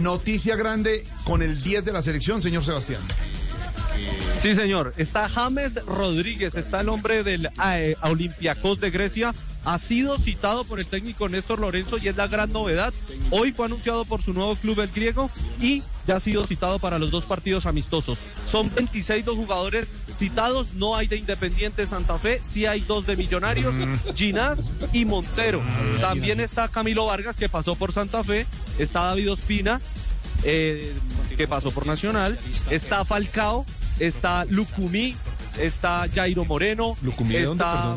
Noticia grande con el 10 de la selección, señor Sebastián. Sí, señor. Está James Rodríguez, está el hombre del eh, Olympiacos de Grecia. Ha sido citado por el técnico Néstor Lorenzo y es la gran novedad. Hoy fue anunciado por su nuevo club, el griego, y ya ha sido citado para los dos partidos amistosos. Son 26 los jugadores citados, no hay de Independiente Santa Fe, sí hay dos de Millonarios, Ginás y Montero. También está Camilo Vargas, que pasó por Santa Fe, está David Ospina, eh, que pasó por Nacional, está Falcao, está Lucumí, está Jairo Moreno, ¿Lucumí de dónde, está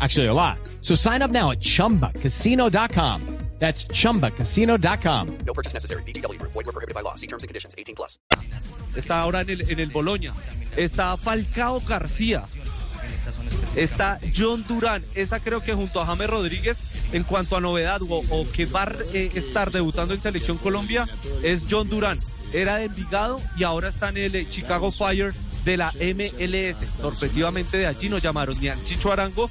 Actually, a lot. So sign up now at chumbacasino.com. That's chumbacasino.com. No purchase necessary. VGW Group. Void were prohibited by law. See terms and conditions. 18 plus. está ahora en el, en el Boloña. Está Falcao García. Está John Durán. Esa creo que junto a James Rodríguez, en cuanto a novedad o, o que va a eh, estar debutando en Selección Colombia, es John Durán. Era de Envigado y ahora está en el eh, Chicago Fire de la MLS. Sorpresivamente de allí no llamaron ni al Chicho Arango